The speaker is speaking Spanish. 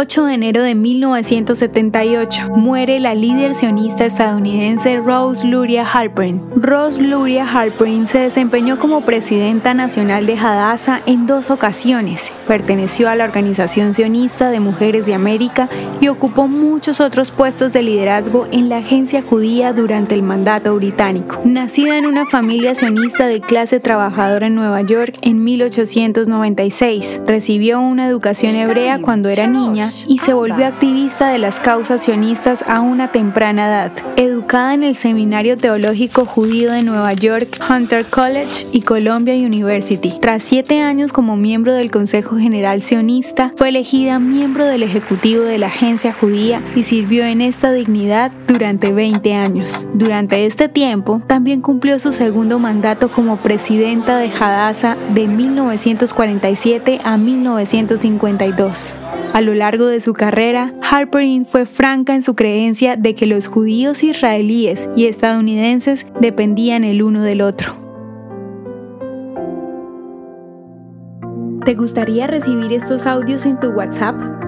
8 de enero de 1978, muere la líder sionista estadounidense Rose Luria Halperin. Rose Luria Halperin se desempeñó como presidenta nacional de Hadassah en dos ocasiones. Perteneció a la Organización Sionista de Mujeres de América y ocupó muchos otros puestos de liderazgo en la agencia judía durante el mandato británico. Nacida en una familia sionista de clase trabajadora en Nueva York en 1896, recibió una educación hebrea cuando era niña y se volvió activista de las causas sionistas a una temprana edad. Educada en el Seminario Teológico Judío de Nueva York, Hunter College y Columbia University. Tras siete años como miembro del Consejo General Sionista, fue elegida miembro del Ejecutivo de la Agencia Judía y sirvió en esta dignidad durante 20 años. Durante este tiempo, también cumplió su segundo mandato como presidenta de Hadassah de 1947 a 1952. A lo largo de su carrera, Harperin fue franca en su creencia de que los judíos israelíes y estadounidenses dependían el uno del otro. ¿Te gustaría recibir estos audios en tu WhatsApp?